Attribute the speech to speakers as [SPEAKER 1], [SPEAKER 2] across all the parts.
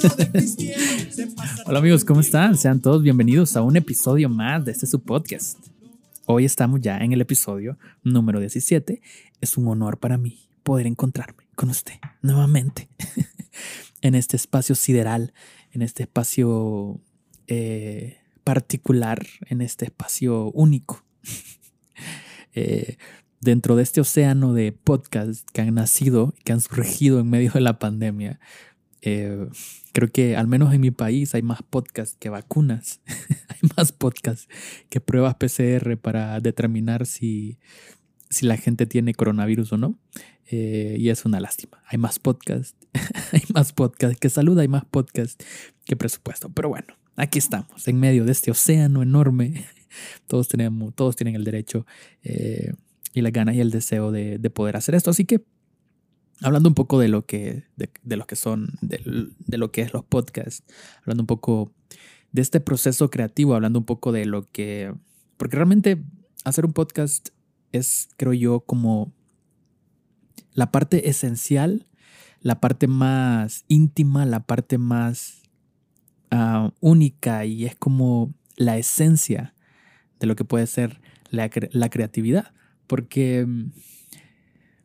[SPEAKER 1] Hola amigos, ¿cómo están? Sean todos bienvenidos a un episodio más de este su podcast. Hoy estamos ya en el episodio número 17. Es un honor para mí poder encontrarme con usted nuevamente en este espacio sideral, en este espacio eh, particular, en este espacio único. Eh, dentro de este océano de podcasts que han nacido, que han surgido en medio de la pandemia, eh, creo que al menos en mi país hay más podcasts que vacunas. hay más podcasts que pruebas PCR para determinar si, si la gente tiene coronavirus o no. Eh, y es una lástima. Hay más podcasts, hay más podcasts que salud, hay más podcasts que presupuesto. Pero bueno, aquí estamos, en medio de este océano enorme. Todos, tenemos, todos tienen el derecho eh, y las ganas y el deseo de, de poder hacer esto. Así que hablando un poco de lo que, de, lo que son, de, lo que es los podcasts, hablando un poco de este proceso creativo, hablando un poco de lo que, porque realmente hacer un podcast es, creo yo, como la parte esencial, la parte más íntima, la parte más uh, única y es como la esencia de lo que puede ser la, la creatividad, porque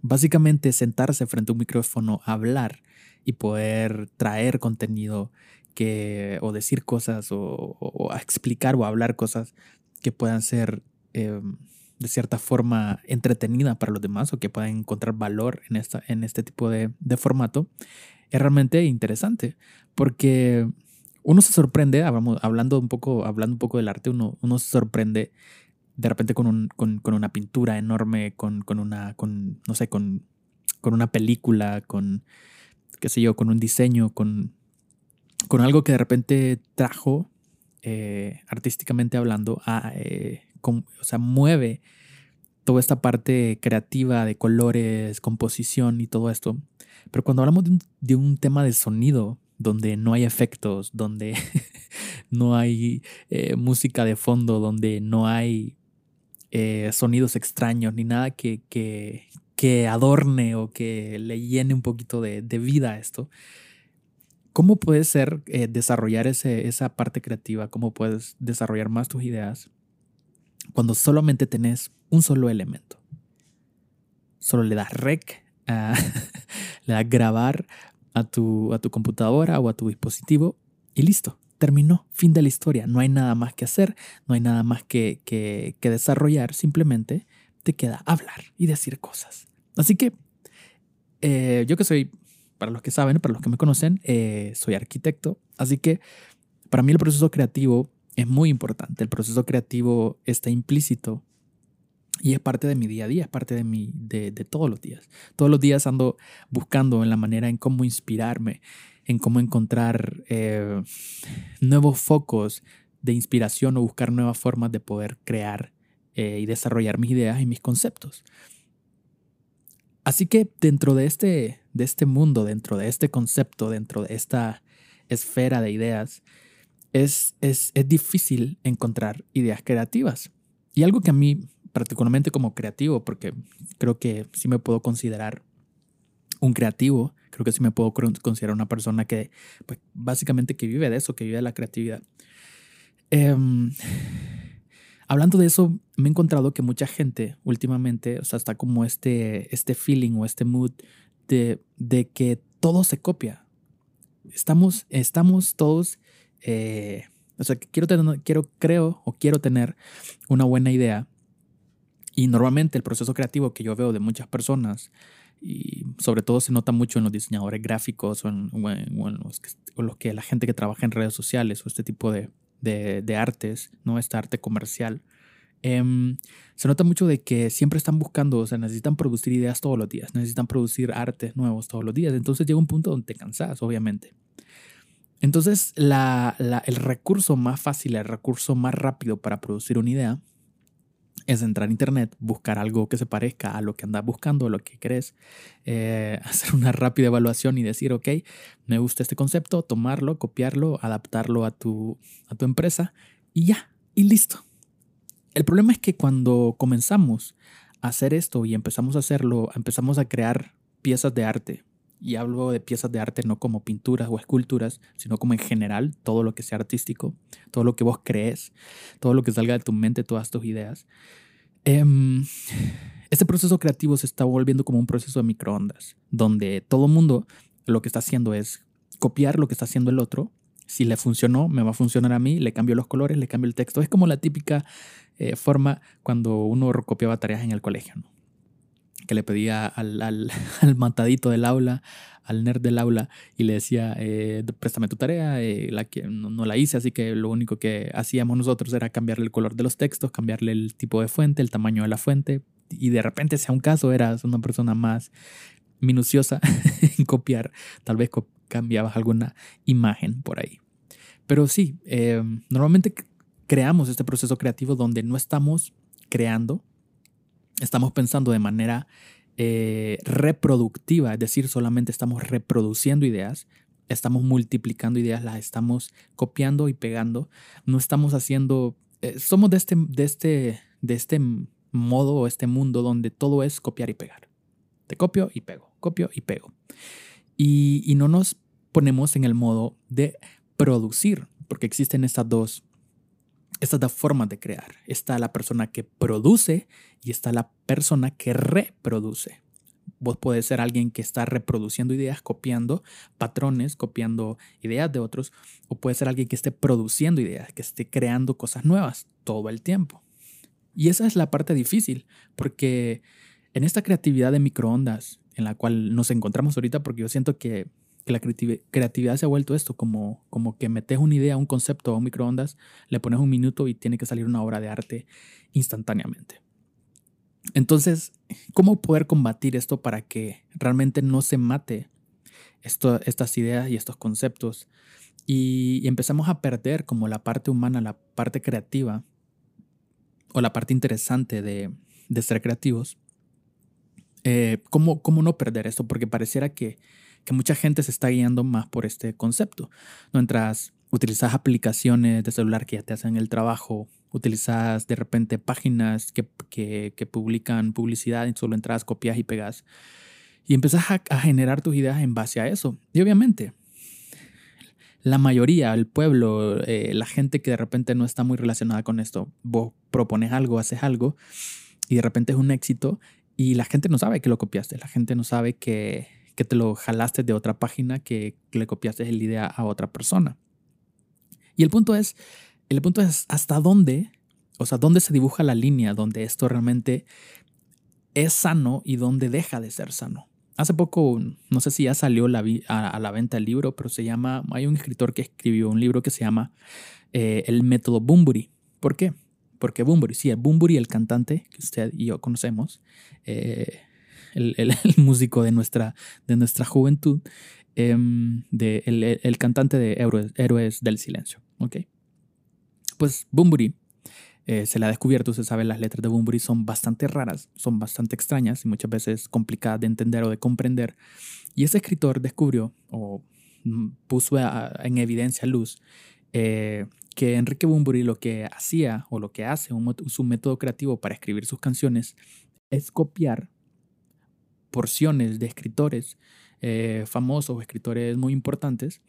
[SPEAKER 1] básicamente sentarse frente a un micrófono, hablar y poder traer contenido que, o decir cosas o, explicar o hablar cosas que puedan ser em, de cierta forma entretenida para los demás o que puedan encontrar valor en, esta, en este tipo de, formato, es realmente interesante porque uno se sorprende, hablando un poco, hablando un poco del arte, uno, uno se sorprende de repente con, un, con, con una pintura enorme, con, con, una, con, no sé, con, con una película, con, qué sé yo, con un diseño, con, con algo que de repente trajo, eh, artísticamente hablando, a, eh, o sea, mueve toda esta parte creativa de colores, composición y todo esto. Pero cuando hablamos de un, de un tema de sonido, donde no hay efectos, donde no hay eh, música de fondo, donde no hay eh, sonidos extraños ni nada que, que, que, adorne o que le llene un poquito de, de vida a esto. ¿Cómo puedes ser, eh, desarrollar ese, esa parte creativa? ¿Cómo puedes desarrollar más tus ideas cuando solamente tenés un solo elemento? Solo le das rec, le das grabar a tu, a tu computadora o a tu dispositivo y listo terminó, fin de la historia, no hay nada más que hacer, no hay nada más que, que, desarrollar, simplemente te queda hablar y decir cosas. Así que eh, yo que soy, para los que saben, para los que me conocen, eh, soy arquitecto, así que para mí el proceso creativo es muy importante, el proceso creativo está implícito y es parte de mi día a día, es parte de, mi, de, de todos los días. Todos los días ando buscando en la manera en cómo inspirarme, en cómo encontrar eh, nuevos focos de inspiración o buscar nuevas formas de poder crear eh, y desarrollar mis ideas y mis conceptos. Así que dentro de este, de este mundo, dentro de este concepto, dentro de esta esfera de ideas, es, es, es difícil encontrar ideas creativas. Y algo que a mí, particularmente como creativo, porque creo que sí me puedo considerar un creativo, creo que sí me puedo considerar una persona que, pues, básicamente que vive de eso, que vive de la creatividad. Em, hablando de eso, me he encontrado que mucha gente últimamente, o sea, está como este, este feeling o este mood de, de que todo se copia. Estamos, estamos todos, eh, o sea, quiero, tener, quiero, creo o quiero tener una buena idea. Y normalmente el proceso creativo que yo veo de muchas personas y sobre todo se nota mucho en los diseñadores gráficos o en, los, que, la gente que trabaja en redes sociales o este tipo de, de, artes, ¿no? Esta arte comercial. Em, se nota mucho de que siempre están buscando, o sea, necesitan producir ideas todos los días, necesitan producir artes nuevos todos los días. Entonces llega un punto donde te cansas, obviamente. Entonces, la, el recurso más fácil, el recurso más rápido para producir una idea es entrar a internet, buscar algo que se parezca a lo que andas buscando, a lo que crees, eh, hacer una rápida evaluación y decir, ok, me gusta este concepto, tomarlo, copiarlo, adaptarlo a tu, a tu empresa y ya, y listo. El problema es que cuando comenzamos a hacer esto y empezamos a hacerlo, empezamos a crear piezas de arte y hablo de piezas de arte no como pinturas o esculturas, sino como en general todo lo que sea artístico, todo lo que vos crees, todo lo que salga de tu mente, todas tus ideas. Em, este proceso creativo se está volviendo como un proceso de microondas, donde todo mundo lo que está haciendo es copiar lo que está haciendo el otro. Si le funcionó, me va a funcionar a mí, le cambio los colores, le cambio el texto. Es como la típica eh, forma cuando uno copiaba tareas en el colegio, ¿no? Que le pedía al, al, matadito del aula, al nerd del aula, y le decía, eh, préstame tu tarea, eh, la que no, la hice, así que lo único que hacíamos nosotros era cambiarle el color de los textos, cambiarle el tipo de fuente, el tamaño de la fuente, y de repente, si a un caso eras una persona más minuciosa en copiar, tal vez cambiabas alguna imagen por ahí. Pero sí, eh, normalmente creamos este proceso creativo donde no estamos creando, estamos pensando de manera eh, reproductiva, es decir, solamente estamos reproduciendo ideas, estamos multiplicando ideas, las estamos copiando y pegando, no estamos haciendo, eh, somos de este, de, este, de este modo o este mundo donde todo es copiar y pegar. Te copio y pego, copio y pego. Y, y no nos ponemos en el modo de producir, porque existen estas dos estas dos formas de crear. Está la persona que produce y está la persona que reproduce. Vos podés ser alguien que está reproduciendo ideas, copiando patrones, copiando ideas de otros, o puede ser alguien que esté produciendo ideas, que esté creando cosas nuevas todo el tiempo. Y esa es la parte difícil, porque en esta creatividad de microondas en la cual nos encontramos ahorita, porque yo siento que que la creatividad se ha vuelto esto, como, como que metes una idea, un concepto a un microondas, le pones un minuto y tiene que salir una obra de arte instantáneamente. Entonces, ¿cómo poder combatir esto para que realmente no se mate estas ideas y estos conceptos? Y, empezamos a perder como la parte humana, la parte creativa o la parte interesante de, de ser creativos. Eh, ¿cómo, ¿Cómo no perder esto? Porque pareciera que que mucha gente se está guiando más por este concepto. No entras, utilizas aplicaciones de celular que ya te hacen el trabajo, utilizas de repente páginas que, que, publican publicidad y solo entras, copias y pegas. Y empiezas a, generar tus ideas en base a eso. Y obviamente, la mayoría, el pueblo, eh, la gente que de repente no está muy relacionada con esto, vos propones algo, haces algo y de repente es un éxito y la gente no sabe que lo copiaste, la gente no sabe que, que te lo jalaste de otra página que, le copiaste la idea a otra persona. Y el punto es, el punto es hasta dónde, o sea, dónde se dibuja la línea donde esto realmente es sano y dónde deja de ser sano. Hace poco, no sé si ya salió a, la venta el libro, pero se llama, hay un escritor que escribió un libro que se llama eh, El método Bumburi. ¿Por qué? Porque Bumburi, sí, el Bumburi, el cantante que usted y yo conocemos, eh, el, músico de nuestra, de nuestra juventud, em, el, cantante de Héroes, Héroes del Silencio. ¿okay? Pues Bumburi eh, se le ha descubierto, se sabe, las letras de Bumburi son bastante raras, son bastante extrañas y muchas veces complicadas de entender o de comprender. Y ese escritor descubrió o mm, puso en evidencia luz eh, que Enrique Bumburi lo que hacía o lo que hace, su método creativo para escribir sus canciones, es copiar porciones de escritores eh, famosos o escritores muy importantes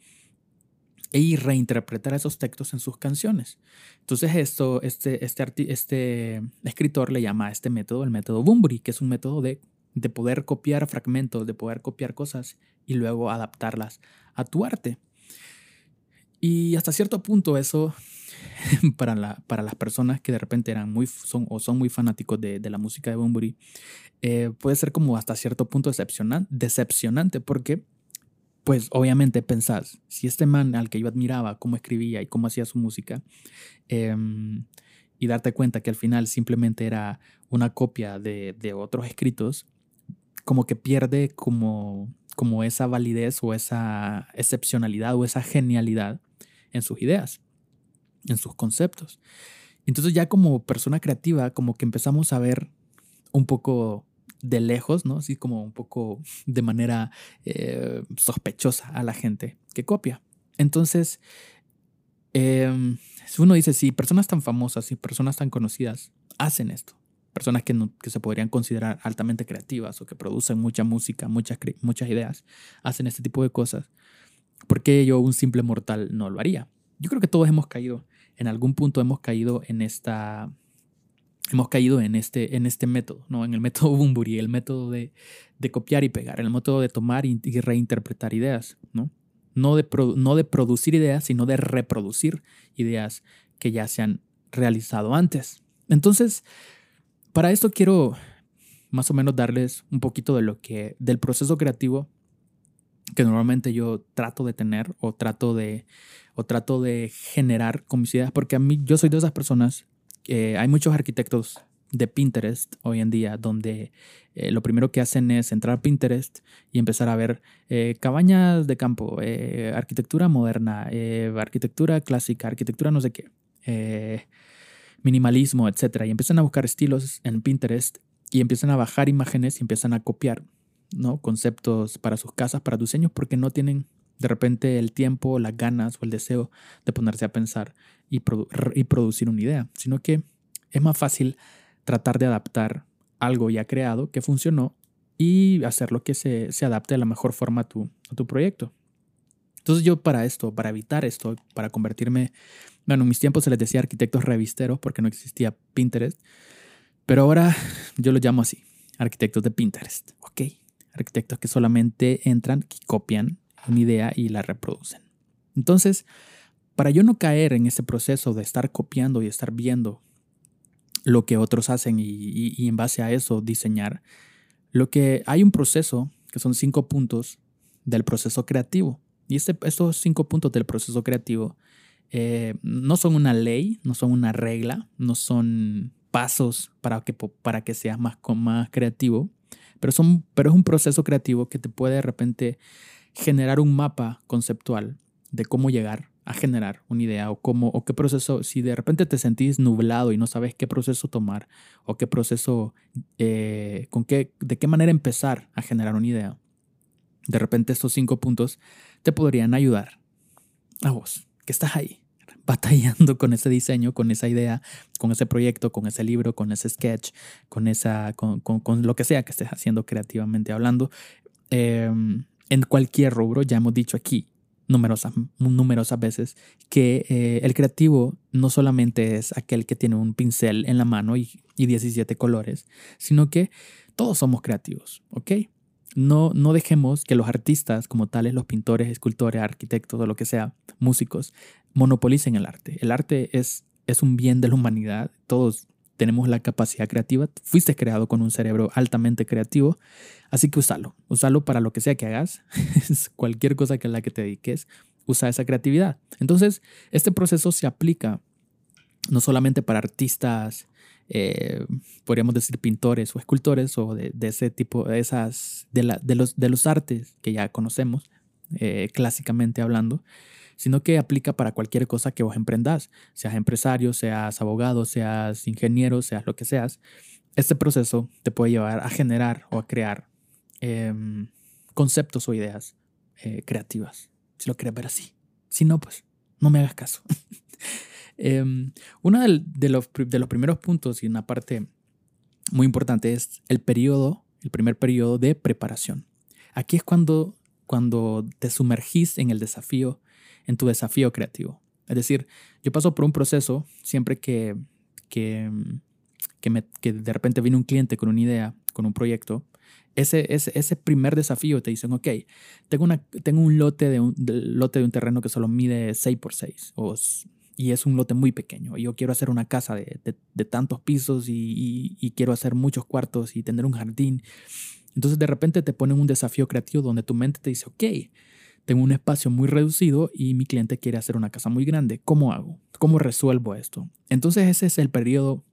[SPEAKER 1] y reinterpretar esos textos en sus canciones. Entonces esto, este, este, este escritor le llama a este método el método Bunbury, que es un método de, de poder copiar fragmentos, de poder copiar cosas y luego adaptarlas a tu arte. Y hasta cierto punto eso para, la, para las personas que de repente eran muy, son, o son muy fanáticos de, de la música de Bunbury, eh, puede ser como hasta cierto punto decepcionante, decepcionante porque, pues obviamente pensás, si este man al que yo admiraba, cómo escribía y cómo hacía su música, em, y darte cuenta que al final simplemente era una copia de, de otros escritos, como que pierde como, como esa validez o esa excepcionalidad o esa genialidad en sus ideas en sus conceptos. Entonces ya como persona creativa, como que empezamos a ver un poco de lejos, ¿no? Así como un poco de manera eh, sospechosa a la gente que copia. Entonces, eh, uno dice, si personas tan famosas y personas tan conocidas hacen esto, personas que, que se podrían considerar altamente creativas o que producen mucha música, muchas, muchas ideas, hacen este tipo de cosas, ¿por qué yo, un simple mortal, no lo haría? Yo creo que todos hemos caído, en algún punto hemos caído en esta, hemos caído en este, en este método, ¿no? En el método Bumburi, el método de, de copiar y pegar, el método de tomar y, reinterpretar ideas, ¿no? No de, no de producir ideas, sino de reproducir ideas que ya se han realizado antes. Entonces, para esto quiero más o menos darles un poquito de lo que, del proceso creativo que normalmente yo trato de tener o trato de, o trato de generar con mis ideas, porque a mí yo soy de esas personas, que hay muchos arquitectos de Pinterest hoy en día, donde eh, lo primero que hacen es entrar a Pinterest y empezar a ver eh, cabañas de campo, eh, arquitectura moderna, arquitectura clásica, arquitectura no sé qué, minimalismo, etc. Y empiezan a buscar estilos en Pinterest y empiezan a bajar imágenes y empiezan a copiar ¿no? conceptos para sus casas, para diseños, porque no tienen de repente el tiempo, las ganas o el deseo de ponerse a pensar y, y producir una idea, sino que es más fácil tratar de adaptar algo ya creado que funcionó y hacer lo que se, se adapte de la mejor forma a tu, tu proyecto. Entonces yo para esto, para evitar esto, para convertirme, bueno, en mis tiempos se les decía arquitectos revisteros porque no existía Pinterest, pero ahora yo lo llamo así, arquitectos de Pinterest, ¿ok? Arquitectos que solamente entran y copian una idea y la reproducen. Entonces, para yo no caer en ese proceso de estar copiando y estar viendo lo que otros hacen y, en base a eso diseñar, lo que hay un proceso que son cinco puntos del proceso creativo. Y este, estos cinco puntos del proceso creativo eh, no son una ley, no son una regla, no son pasos para que, para que seas más, más creativo, pero, son, pero es un proceso creativo que te puede de repente generar un mapa conceptual de cómo llegar a generar una idea o cómo o qué proceso, si de repente te sentís nublado y no sabes qué proceso tomar o qué proceso, eh, con qué, de qué manera empezar a generar una idea, de repente estos cinco puntos te podrían ayudar a vos, que estás ahí, batallando con ese diseño, con esa idea, con ese proyecto, con ese libro, con ese sketch, con, esa, con, lo que sea que estés haciendo creativamente hablando. Em, en cualquier rubro, ya hemos dicho aquí numerosas, numerosas veces que eh, el creativo no solamente es aquel que tiene un pincel en la mano y, y 17 colores, sino que todos somos creativos, ¿ok? No, no dejemos que los artistas como tales, los pintores, escultores, arquitectos o lo que sea, músicos, monopolicen el arte. El arte es, es un bien de la humanidad. Todos tenemos la capacidad creativa. Fuiste creado con un cerebro altamente creativo, así que úsalo. Úsalo para lo que sea que hagas. Cualquier cosa que a la que te dediques, usa esa creatividad. Entonces, este proceso se aplica no solamente para artistas, eh, podríamos decir pintores o escultores o de, ese tipo, de, esas, de, la, de, los, de los artes que ya conocemos, eh, clásicamente hablando, sino que aplica para cualquier cosa que vos emprendas, seas empresario, seas abogado, seas ingeniero, seas lo que seas. Este proceso te puede llevar a generar o a crear em, conceptos o ideas eh, creativas, si lo quieres ver así. Si no, pues no me hagas caso. Em, uno de, los, de los primeros puntos y una parte muy importante es el periodo, el primer periodo de preparación. Aquí es cuando, cuando te sumergís en el desafío en tu desafío creativo. Es decir, yo paso por un proceso siempre que, que, que, me, que de repente viene un cliente con una idea, con un proyecto. Ese, ese, ese primer desafío te dicen, ok, tengo, una, tengo un, lote de un lote de un terreno que solo mide 6 por 6 o, y es un lote muy pequeño. Yo quiero hacer una casa de, de, tantos pisos y, y, y, quiero hacer muchos cuartos y tener un jardín. Entonces de repente te ponen un desafío creativo donde tu mente te dice, ok, tengo un espacio muy reducido y mi cliente quiere hacer una casa muy grande. ¿Cómo hago? ¿Cómo resuelvo esto? Entonces ese es el periodo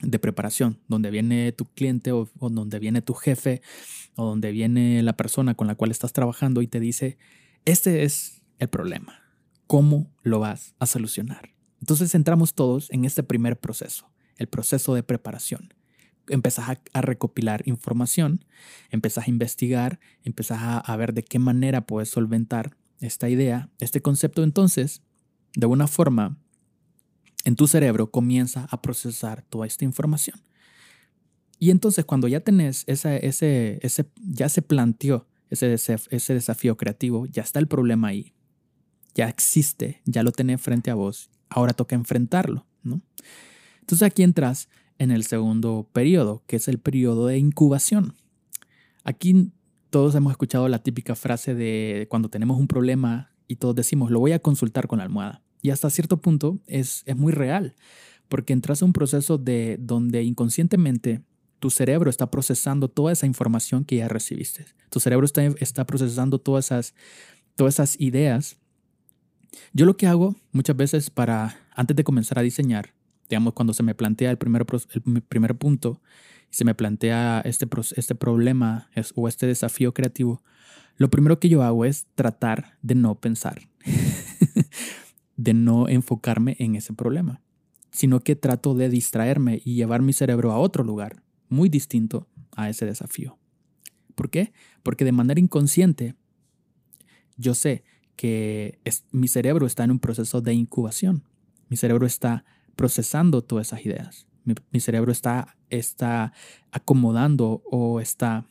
[SPEAKER 1] de preparación, donde viene tu cliente o, donde viene tu jefe o donde viene la persona con la cual estás trabajando y te dice, este es el problema. ¿Cómo lo vas a solucionar? Entonces entramos todos en este primer proceso, el proceso de preparación empezás a, recopilar información, empezás a investigar, empezás a, ver de qué manera puedes solventar esta idea, este concepto. Entonces, de alguna forma, en tu cerebro comienza a procesar toda esta información. Y entonces cuando ya tenés ese, ese, ese ya se planteó ese, ese desafío creativo, ya está el problema ahí, ya existe, ya lo tenés frente a vos, ahora toca enfrentarlo, ¿no? Entonces aquí entras en el segundo periodo, que es el periodo de incubación. Aquí todos hemos escuchado la típica frase de cuando tenemos un problema y todos decimos, lo voy a consultar con la almohada. Y hasta cierto punto es, es muy real, porque entras en un proceso de donde inconscientemente tu cerebro está procesando toda esa información que ya recibiste. Tu cerebro está, está procesando todas esas, todas esas ideas. Yo lo que hago muchas veces para, antes de comenzar a diseñar, digamos, cuando se me plantea el primer, el primer punto, se me plantea este, este problema o este desafío creativo, lo primero que yo hago es tratar de no pensar, de no enfocarme en ese problema, sino que trato de distraerme y llevar mi cerebro a otro lugar muy distinto a ese desafío. ¿Por qué? Porque de manera inconsciente yo sé que mi cerebro está en un proceso de incubación. Mi cerebro está procesando todas esas ideas. Mi, cerebro está, está acomodando o está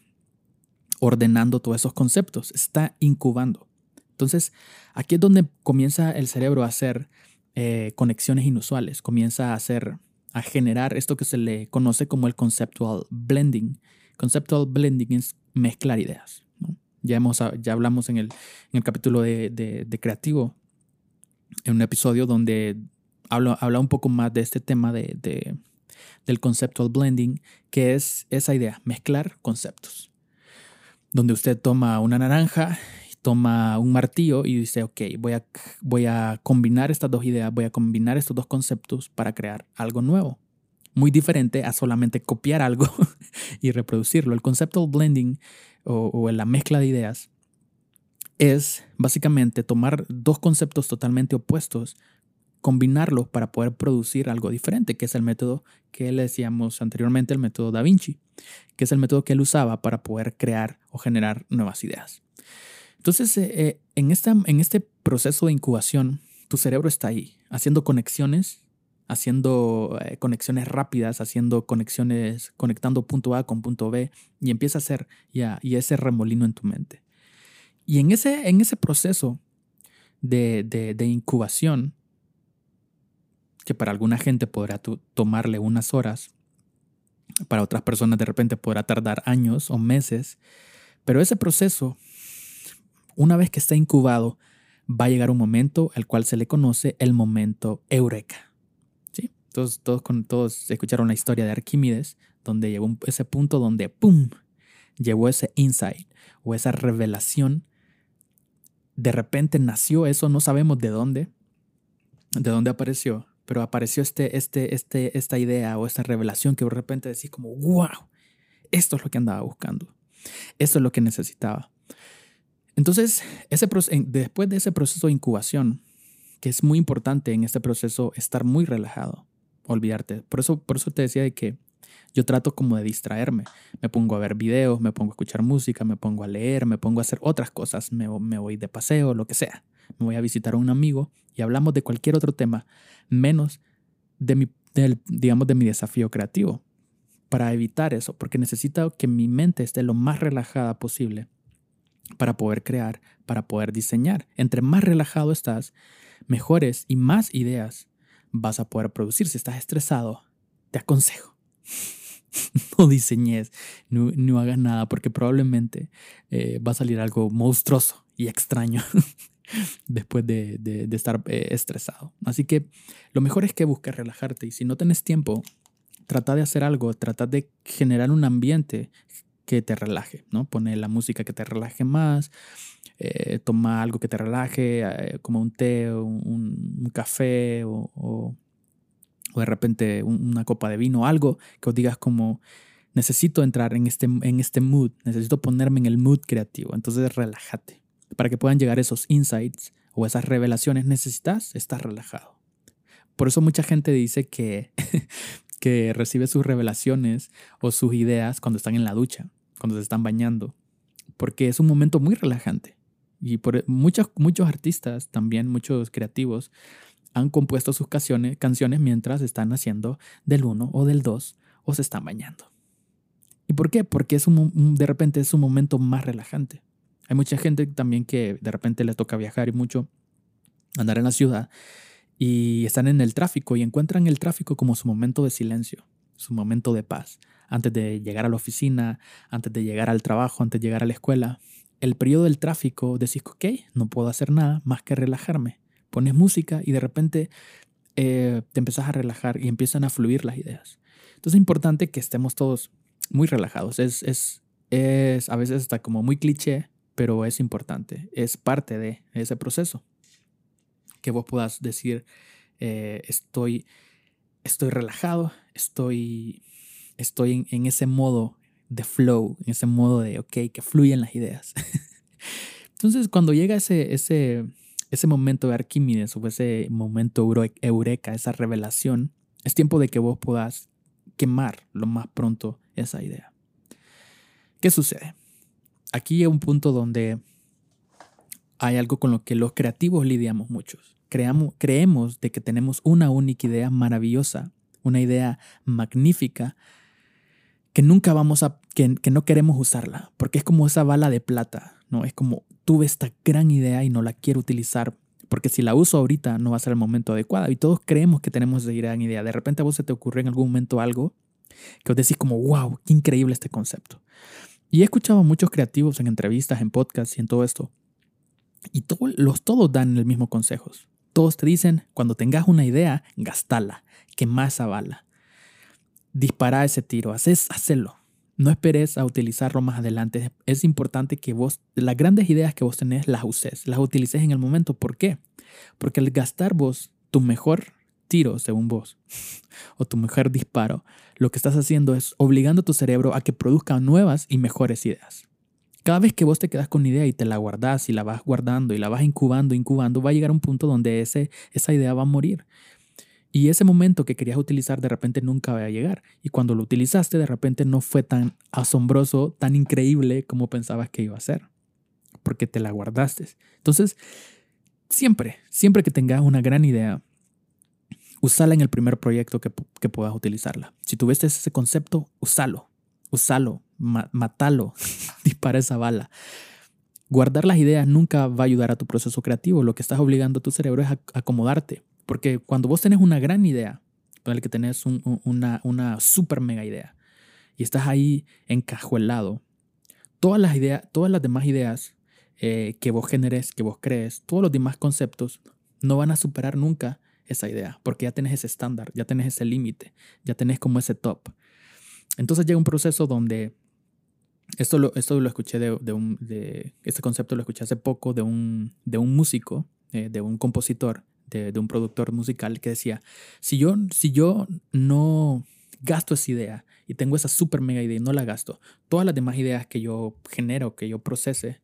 [SPEAKER 1] ordenando todos esos conceptos, está incubando. Entonces, aquí es donde comienza el cerebro a hacer eh, conexiones inusuales, comienza a hacer, a generar esto que se le conoce como el conceptual blending. Conceptual blending es mezclar ideas. Ya, hemos, ya hablamos en el, en el capítulo de, de, creativo, en un episodio donde habla, habla un poco más de este tema de, del conceptual blending, que es esa idea, mezclar conceptos. Donde usted toma una naranja, toma un martillo y dice, ok, voy a, voy a combinar estas dos ideas, voy a combinar estos dos conceptos para crear algo nuevo. Muy diferente a solamente copiar algo y reproducirlo. El conceptual blending o, o la mezcla de ideas es básicamente tomar dos conceptos totalmente opuestos, combinarlos para poder producir algo diferente, que es el método que le decíamos anteriormente, el método Da Vinci, que es el método que él usaba para poder crear o generar nuevas ideas. Entonces, eh, eh, en, esta, en este proceso de incubación, tu cerebro está ahí, haciendo conexiones, haciendo eh, conexiones rápidas, haciendo conexiones, conectando punto A con punto B, y empieza a hacer ya ese remolino en tu mente. Y en ese, en ese proceso de, de incubación, que para alguna gente podrá tomarle unas horas, para otras personas de repente podrá tardar años o meses, pero ese proceso, una vez que está incubado, va a llegar un momento al cual se le conoce el momento eureka. Todos, todos, todos escucharon la historia de Arquímedes, donde llegó ese punto donde, ¡pum!, llegó ese insight o esa revelación. De repente nació eso, no sabemos de dónde, de dónde apareció, pero apareció este, este, este, esta idea o esta revelación que de repente decís como, wow, esto es lo que andaba buscando, esto es lo que necesitaba. Entonces, ese, después de ese proceso de incubación, que es muy importante en este proceso estar muy relajado, olvidarte. Por eso, por eso te decía de que yo trato como de distraerme. Me pongo a ver videos, me pongo a escuchar música, me pongo a leer, me pongo a hacer otras cosas, me, me voy de paseo, lo que sea. Me voy a visitar a un amigo y hablamos de cualquier otro tema, menos de mi, digamos, de mi desafío creativo. Para evitar eso, porque necesito que mi mente esté lo más relajada posible para poder crear, para poder diseñar. Entre más relajado estás, mejores y más ideas vas a poder producir. Si estás estresado, te aconsejo no diseñes, no, hagas nada, porque probablemente eh, va a salir algo monstruoso y extraño después de, estar eh, estresado. Así que lo mejor es que busques relajarte y si no tienes tiempo, trata de hacer algo, trata de generar un ambiente que te relaje, ¿no? Pone la música que te relaje más, eh, toma algo que te relaje, como un té, un, café o o de repente una copa de vino, algo que os digas como necesito entrar en este, en este mood, necesito ponerme en el mood creativo. Entonces relájate. Para que puedan llegar esos insights o esas revelaciones necesitas estar relajado. Por eso mucha gente dice que, que recibe sus revelaciones o sus ideas cuando están en la ducha, cuando se están bañando, porque es un momento muy relajante. Y por muchos, muchos artistas, también muchos creativos, han compuesto sus canciones, mientras están haciendo del uno o del dos o se están bañando. ¿Y por qué? Porque es un, de repente es un momento más relajante. Hay mucha gente también que de repente le toca viajar y mucho, andar en la ciudad y están en el tráfico y encuentran el tráfico como su momento de silencio, su momento de paz. Antes de llegar a la oficina, antes de llegar al trabajo, antes de llegar a la escuela, el periodo del tráfico decís, ok, no puedo hacer nada más que relajarme. Pones música y de repente eh, te empezás a relajar y empiezan a fluir las ideas. Entonces es importante que estemos todos muy relajados. Es, es, es a veces está como muy cliché, pero es importante. Es parte de ese proceso. Que vos puedas decir, eh, estoy, estoy relajado, estoy, estoy en, ese modo de flow, en ese modo de, ok, que fluyen las ideas. Entonces, cuando llega ese, ese, ese momento de Arquímedes o ese momento eureka, esa revelación, es tiempo de que vos puedas quemar lo más pronto esa idea. ¿Qué sucede? Aquí hay un punto donde hay algo con lo que los creativos lidiamos muchos. Creamos, creemos de que tenemos una única idea maravillosa, una idea magnífica, que nunca vamos a, que, no queremos usarla, porque es como esa bala de plata, ¿no? Es como tuve esta gran idea y no la quiero utilizar, porque si la uso ahorita no va a ser el momento adecuado. Y todos creemos que tenemos esa gran idea. De repente a vos se te ocurre en algún momento algo que os decís como, wow, qué increíble este concepto. Y he escuchado a muchos creativos en entrevistas, en podcasts y en todo esto. Y los todos dan el mismo consejo. Todos te dicen, cuando tengas una idea, gastala, quema esa bala. Dispara ese tiro, haces, hacelo. No esperes a utilizarlo más adelante. Es importante que vos, las grandes ideas que vos tenés, las uses, las utilices en el momento. ¿Por qué? Porque al gastar vos tu mejor tiro, según vos, o tu mejor disparo, lo que estás haciendo es obligando a tu cerebro a que produzca nuevas y mejores ideas. Cada vez que vos te quedas con una idea y te la guardas y la vas guardando y la vas incubando, incubando, va a llegar un punto donde ese, esa idea va a morir. Y ese momento que querías utilizar de repente nunca va a llegar. Y cuando lo utilizaste de repente no fue tan asombroso, tan increíble como pensabas que iba a ser. Porque te la guardaste. Entonces, siempre, siempre que tengas una gran idea, usala en el primer proyecto que, puedas utilizarla. Si tuviste ese concepto, usalo, usalo, matalo, dispara esa bala. Guardar las ideas nunca va a ayudar a tu proceso creativo. Lo que estás obligando a tu cerebro es a acomodarte. Porque cuando vos tenés una gran idea, el que tenés una, una super mega idea, y estás ahí encajuelado, todas las ideas, todas las demás ideas eh, que vos generes, que vos crees, todos los demás conceptos no van a superar nunca esa idea, porque ya tenés ese estándar, ya tenés ese límite, ya tenés como ese top. Entonces llega un proceso donde, esto lo, esto lo escuché de, de, este concepto lo escuché hace poco de un, de un músico, eh, de un compositor, de, un productor musical que decía, si yo, si yo no gasto esa idea y tengo esa super mega idea y no la gasto, todas las demás ideas que yo genero, que yo procese,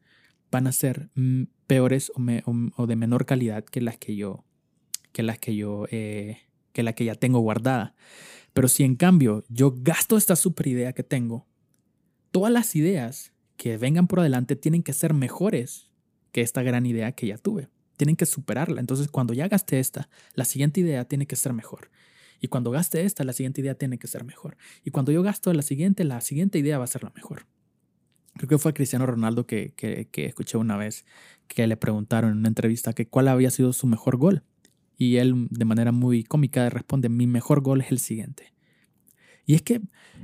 [SPEAKER 1] van a ser mm, peores o, o de menor calidad que las que yo que las que yo, eh, que la que ya tengo guardada. Pero si en cambio yo gasto esta super idea que tengo, todas las ideas que vengan por adelante tienen que ser mejores que esta gran idea que ya tuve. Tienen que superarla. Entonces, cuando ya gaste esta, la siguiente idea tiene que ser mejor. Y cuando gaste esta, la siguiente idea tiene que ser mejor. Y cuando yo gasto la siguiente, la siguiente idea va a ser la mejor. Creo que fue a Cristiano Ronaldo que, que, que escuché una vez que le preguntaron en una entrevista que cuál había sido su mejor gol. Y él de manera muy cómica responde, mi mejor gol es el siguiente. Y es que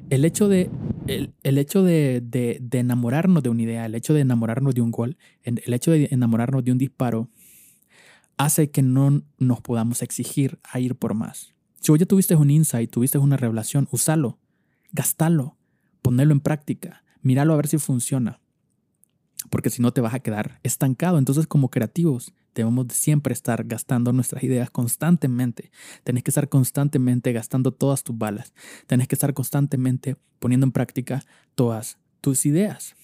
[SPEAKER 1] el hecho de, el, hecho de, de, enamorarnos de una idea, el hecho de enamorarnos de un gol, el hecho de enamorarnos de un disparo, hace que no nos podamos exigir a ir por más. Si hoy ya tuviste un insight, tuviste una revelación, usalo, gastalo, ponelo en práctica, míralo a ver si funciona. Porque si no te vas a quedar estancado. Entonces como creativos debemos siempre estar gastando nuestras ideas constantemente. Tenés que estar constantemente gastando todas tus balas. Tenés que estar constantemente poniendo en práctica todas tus ideas.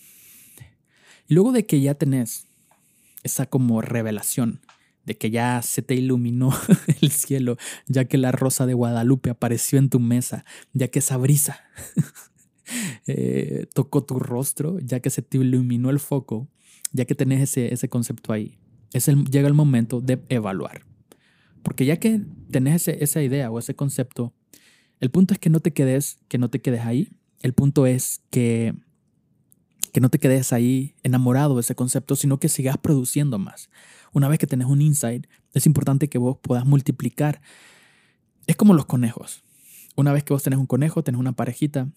[SPEAKER 1] Y luego de que ya tenés esa como revelación, de que ya se te iluminó el cielo, ya que la rosa de Guadalupe apareció en tu mesa, ya que esa brisa eh, tocó tu rostro, ya que se te iluminó el foco, ya que tenés ese, ese concepto ahí es el, llega el momento de evaluar. Porque ya que tenés esa idea o ese concepto, el punto es que no te quedes, que no te quedes ahí, el punto es que, que no te quedes ahí enamorado de ese concepto, sino que sigas produciendo más. Una vez que tenés un insight, es importante que vos puedas multiplicar. Es como los conejos. Una vez que vos tenés un conejo, tenés una parejita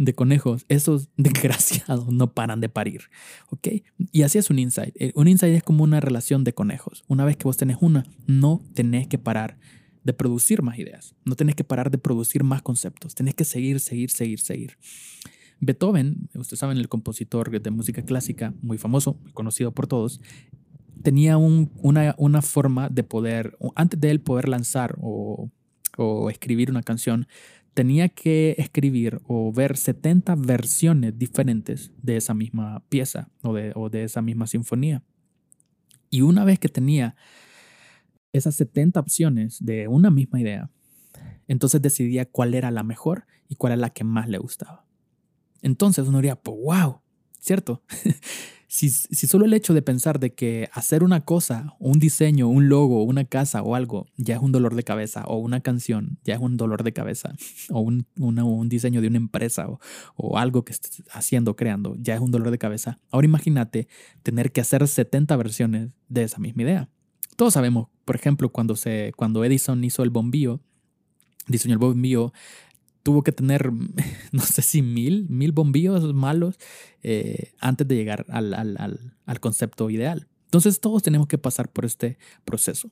[SPEAKER 1] de conejos, esos desgraciados no paran de parir, ¿ok? Y así es un insight. Eh, un insight es como una relación de conejos. Una vez que vos tenés una, no tenés que parar de producir más ideas. No tenés que parar de producir más conceptos. Tenés que seguir, seguir, seguir, seguir. Beethoven, ustedes saben, el compositor de música clásica, muy famoso, conocido por todos, tenía una, forma de poder, antes de él poder lanzar o, escribir una canción, tenía que escribir o ver 70 versiones diferentes de esa misma pieza o de, o de esa misma sinfonía. Y una vez que tenía esas 70 opciones de una misma idea, entonces decidía cuál era la mejor y cuál era la que más le gustaba. Entonces uno diría, pues wow, ¿cierto? si, si, solo el hecho de pensar de que hacer una cosa, un diseño, un logo, una casa o algo, ya es un dolor de cabeza, o una canción, ya es un dolor de cabeza, o un, un diseño de una empresa o, o, algo que estés haciendo, creando, ya es un dolor de cabeza. Ahora imagínate tener que hacer 70 versiones de esa misma idea. Todos sabemos, por ejemplo, cuando, se, cuando Edison hizo el bombillo, diseñó el bombillo, tuvo que tener, no sé si mil, mil bombillos malos eh, antes de llegar al, al, al, concepto ideal. Entonces todos tenemos que pasar por este proceso.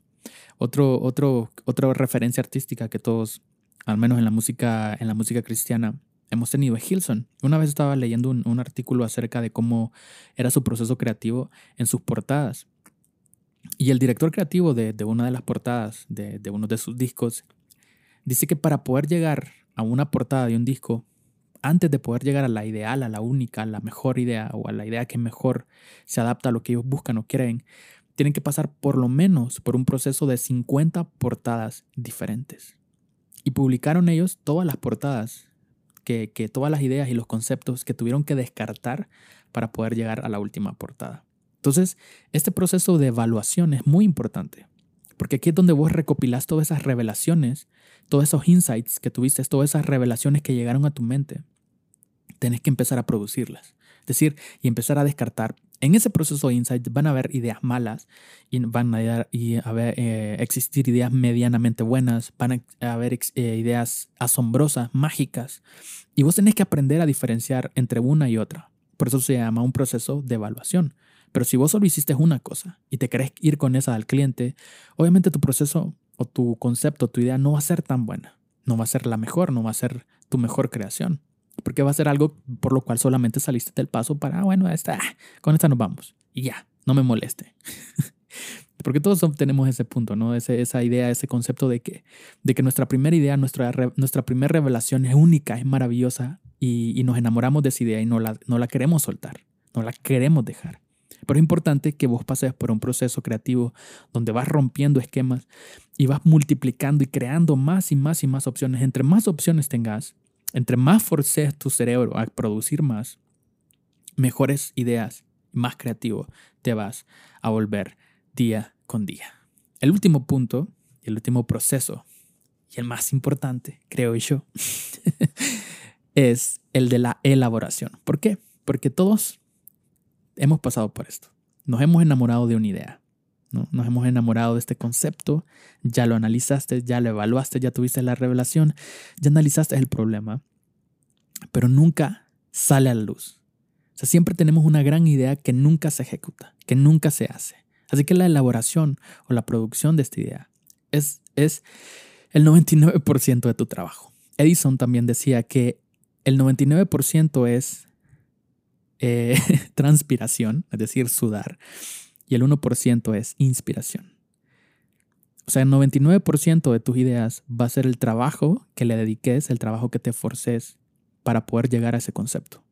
[SPEAKER 1] Otro, otro, otra referencia artística que todos, al menos en la música, en la música cristiana, hemos tenido es Hilson. Una vez estaba leyendo un, un artículo acerca de cómo era su proceso creativo en sus portadas. Y el director creativo de, una de las portadas de, uno de sus discos dice que para poder llegar a una portada de un disco, antes de poder llegar a la ideal, a la única, a la mejor idea o a la idea que mejor se adapta a lo que ellos buscan o quieren, tienen que pasar por lo menos por un proceso de 50 portadas diferentes. Y publicaron ellos todas las portadas, que, que todas las ideas y los conceptos que tuvieron que descartar para poder llegar a la última portada. Entonces, este proceso de evaluación es muy importante, porque aquí es donde vos recopilás todas esas revelaciones, todos esos insights que tuviste, todas esas revelaciones que llegaron a tu mente. Tenés que empezar a producirlas, es decir, y empezar a descartar. En ese proceso de insights van a haber ideas malas y van a haber, eh, existir ideas medianamente buenas, van a haber eh, ideas asombrosas, mágicas, y vos tenés que aprender a diferenciar entre una y otra. Por eso se llama un proceso de evaluación. Pero si vos solo hiciste una cosa y te querés ir con esa al cliente, obviamente tu proceso o tu concepto, tu idea no va a ser tan buena. No va a ser la mejor, no va a ser tu mejor creación. Porque va a ser algo por lo cual solamente saliste del paso para, ah, bueno, esta, con esta nos vamos. Y ya, no me moleste. Porque todos tenemos ese punto, ¿no? Ese, esa idea, ese concepto de que, de que nuestra primera idea, nuestra, nuestra primera revelación es única, es maravillosa y, y, nos enamoramos de esa idea y no la, no la queremos soltar, no la queremos dejar. Pero es importante que vos pases por un proceso creativo donde vas rompiendo esquemas y vas multiplicando y creando más y más y más opciones. Entre más opciones tengas, entre más forces tu cerebro a producir más, mejores ideas, más creativo te vas a volver día con día. El último punto, el último proceso y el más importante, creo yo, es el de la elaboración. ¿Por qué? Porque todos hemos pasado por esto. Nos hemos enamorado de una idea. ¿no? Nos hemos enamorado de este concepto, ya lo analizaste, ya lo evaluaste, ya tuviste la revelación, ya analizaste el problema, pero nunca sale a la luz. O sea, siempre tenemos una gran idea que nunca se ejecuta, que nunca se hace. Así que la elaboración o la producción de esta idea es, es el 99% de tu trabajo. Edison también decía que el 99% es eh, transpiración, es decir, sudar, y el 1% es inspiración. O sea, el 99% de tus ideas va a ser el trabajo que le dediques, el trabajo que te forces para poder llegar a ese concepto.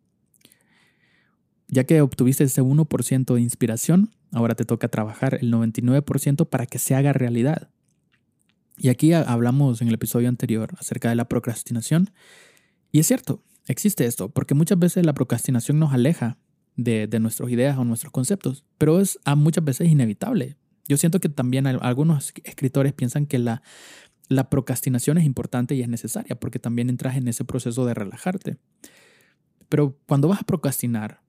[SPEAKER 1] Ya que obtuviste ese 1% de inspiración, ahora te toca trabajar el 99% para que se haga realidad. Y aquí hablamos en el episodio anterior acerca de la procrastinación. Y es cierto, existe esto, porque muchas veces la procrastinación nos aleja de, de nuestras ideas o nuestros conceptos, pero es a muchas veces inevitable. Yo siento que también algunos escritores piensan que la, la procrastinación es importante y es necesaria, porque también entras en ese proceso de relajarte. Pero cuando vas a procrastinar,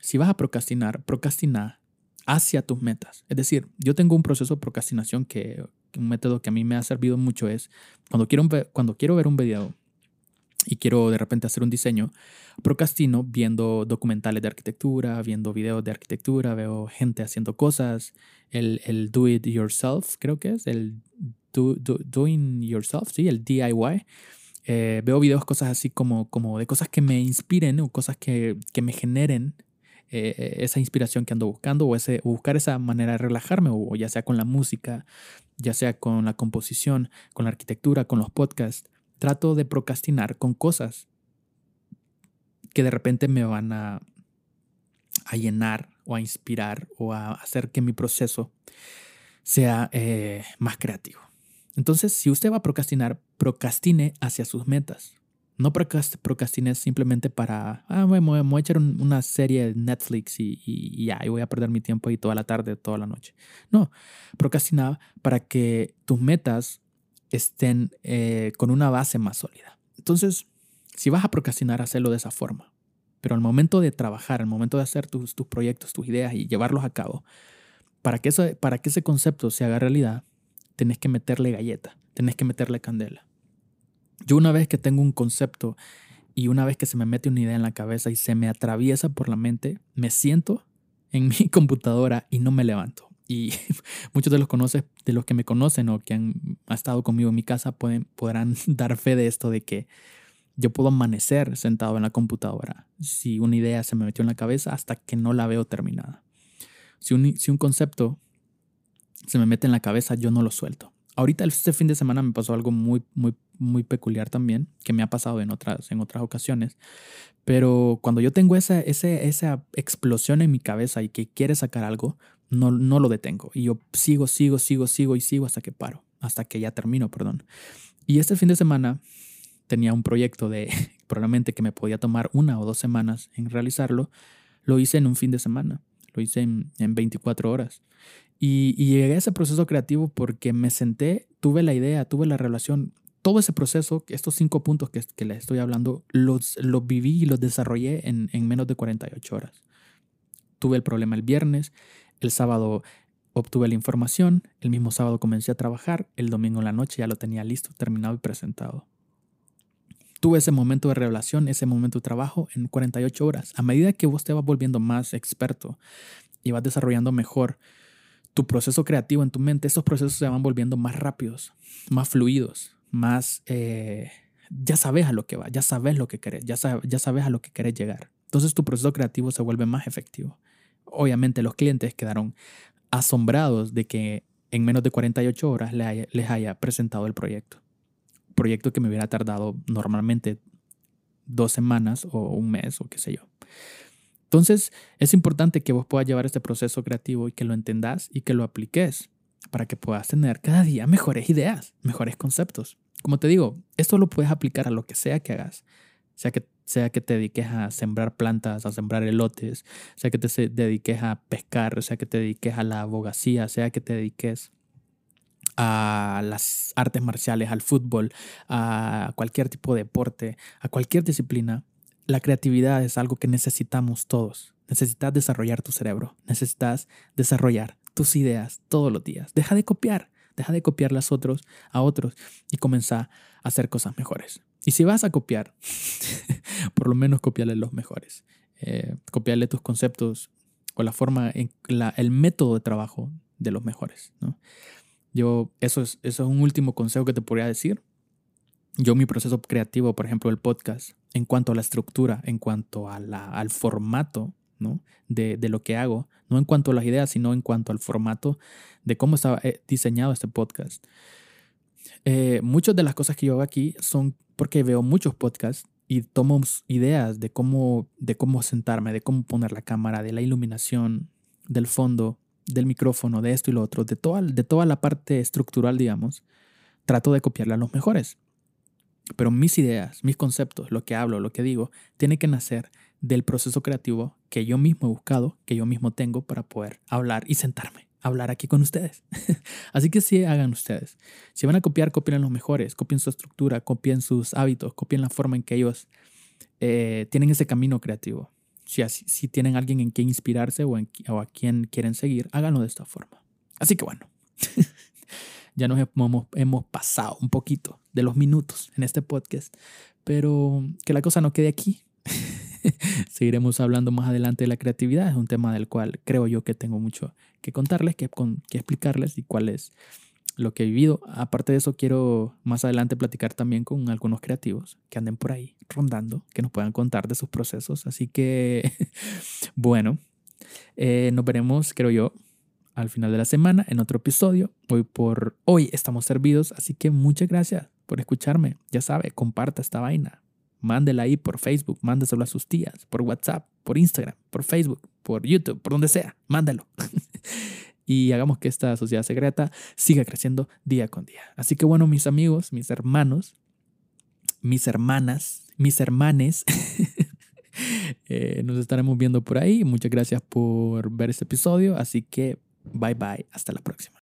[SPEAKER 1] si vas a procrastinar, procrastina hacia tus metas. Es decir, yo tengo un proceso de procrastinación que un método que a mí me ha servido mucho es cuando quiero, cuando quiero ver un video y quiero de repente hacer un diseño, procrastino viendo documentales de arquitectura, viendo videos de arquitectura, veo gente haciendo cosas, el, el do it yourself, creo que es, el do, doing yourself, sí, el DIY. Eh, veo videos, cosas así como, como de cosas que me inspiren o cosas que, que me generen eh, esa inspiración que ando buscando o, ese, buscar esa manera de relajarme, o ya sea con la música, ya sea con la composición, con la arquitectura, con los podcasts. Trato de procrastinar con cosas que de repente me van a, a llenar o a inspirar o a hacer que mi proceso sea eh, más creativo. Entonces, si usted va a procrastinar, procrastine hacia sus metas. No procrastine simplemente para, ah, voy a echar una serie de Netflix y, y, ya, y voy a perder mi tiempo ahí toda la tarde, toda la noche. No, procrastina para que tus metas estén eh, con una base más sólida. Entonces, si vas a procrastinar, hazlo de esa forma. Pero al momento de trabajar, al momento de hacer tus, tus proyectos, tus ideas y llevarlos a cabo, para que, eso, para que ese concepto se haga realidad, tenés que meterle galleta, tenés que meterle candela. Yo una vez que tengo un concepto y una vez que se me mete una idea en la cabeza y se me atraviesa por la mente, me siento en mi computadora y no me levanto. Y muchos de los, conoces, de los que me conocen o que han estado conmigo en mi casa pueden, podrán dar fe de esto, de que yo puedo amanecer sentado en la computadora si una idea se me metió en la cabeza hasta que no la veo terminada. Si un, si un concepto se me mete en la cabeza, yo no lo suelto. Ahorita este fin de semana me pasó algo muy, muy, muy peculiar también, que me ha pasado en otras, en otras ocasiones. Pero cuando yo tengo esa, esa explosión en mi cabeza y que quiere sacar algo, no, no lo detengo. Y yo sigo, sigo, sigo, sigo y sigo hasta que paro, hasta que ya termino, perdón. Y este fin de semana tenía un proyecto de probablemente que me podía tomar una o dos semanas en realizarlo. Lo hice en un fin de semana, lo hice en, en 24 horas. Y, llegué a ese proceso creativo porque me senté, tuve la idea, tuve la relación, todo ese proceso, estos cinco puntos que, que les estoy hablando, los, los viví y los desarrollé en, en menos de 48 horas. Tuve el problema el viernes, el sábado obtuve la información, el mismo sábado comencé a trabajar, el domingo en la noche ya lo tenía listo, terminado y presentado. Tuve ese momento de revelación, ese momento de trabajo en 48 horas. A medida que vos te vas volviendo más experto y vas desarrollando mejor tu proceso creativo en tu mente, estos procesos se van volviendo más rápidos, más fluidos, más... Eh, ya sabes a lo que va, ya sabes lo que querés, ya, ya sabes a lo que querés llegar. Entonces tu proceso creativo se vuelve más efectivo. Obviamente los clientes quedaron asombrados de que en menos de 48 horas les haya presentado el proyecto. Proyecto que me hubiera tardado normalmente dos semanas o un mes o qué sé yo. Entonces, es importante que vos puedas llevar este proceso creativo y que lo entendas y que lo apliques para que puedas tener cada día mejores ideas, mejores conceptos. Como te digo, esto lo puedes aplicar a lo que sea que hagas, sea que, sea que te dediques a sembrar plantas, a sembrar elotes, sea que te dediques a pescar, sea que te dediques a la abogacía, sea que te dediques a las artes marciales, al fútbol, a cualquier tipo de deporte, a cualquier disciplina, la creatividad es algo que necesitamos todos. Necesitas desarrollar tu cerebro, necesitas desarrollar tus ideas todos los días. Deja de copiar, deja de copiar otros a otros y comienza a hacer cosas mejores. Y si vas a copiar, por lo menos copiarle los mejores. Eh, copiarle tus conceptos o la forma, el método de trabajo de los mejores. Yo, eso es, eso es un último consejo que te podría decir yo mi proceso creativo, por ejemplo, el podcast, en cuanto a la estructura, en cuanto a al formato ¿no? de, de, lo que hago, no en cuanto a las ideas, sino en cuanto al formato de cómo está eh, diseñado este podcast. Eh, muchas de las cosas que yo hago aquí son porque veo muchos podcasts y tomo ideas de cómo, de cómo sentarme, de cómo poner la cámara, de la iluminación, del fondo, del micrófono, de esto y lo otro, de toda, de toda la parte estructural, digamos. Trato de copiarla a los mejores. Pero mis ideas, mis conceptos, lo que hablo, lo que digo, tiene que nacer del proceso creativo que yo mismo he buscado, que yo mismo tengo para poder hablar y sentarme, hablar aquí con ustedes. Así que sí, hagan ustedes. Si van a copiar, copien los mejores, copien su estructura, copien sus hábitos, copien la forma en que ellos eh, tienen ese camino creativo. Si, si tienen alguien en quien inspirarse o, a quien quieren seguir, háganlo de esta forma. Así que bueno, ya nos hemos pasado un poquito de los minutos en este podcast, pero que la cosa no quede aquí. Seguiremos hablando más adelante de la creatividad. Es un tema del cual creo yo que tengo mucho que contarles, que, que explicarles y cuál es lo que he vivido. Aparte de eso, quiero más adelante platicar también con algunos creativos que anden por ahí rondando, que nos puedan contar de sus procesos. Así que, bueno, eh, nos veremos, creo yo, al final de la semana en otro episodio. Hoy por hoy estamos servidos, así que muchas gracias por escucharme. Ya sabe, comparta esta vaina. Mándela ahí por Facebook, mándeselo a sus tías, por WhatsApp, por Instagram, por Facebook, por YouTube, por donde sea. Mándalo. y hagamos que esta sociedad secreta siga creciendo día con día. Así que bueno, mis amigos, mis hermanos, mis hermanas, mis hermanes, eh, nos estaremos viendo por ahí. Muchas gracias por ver este episodio. Así que bye bye, hasta la próxima.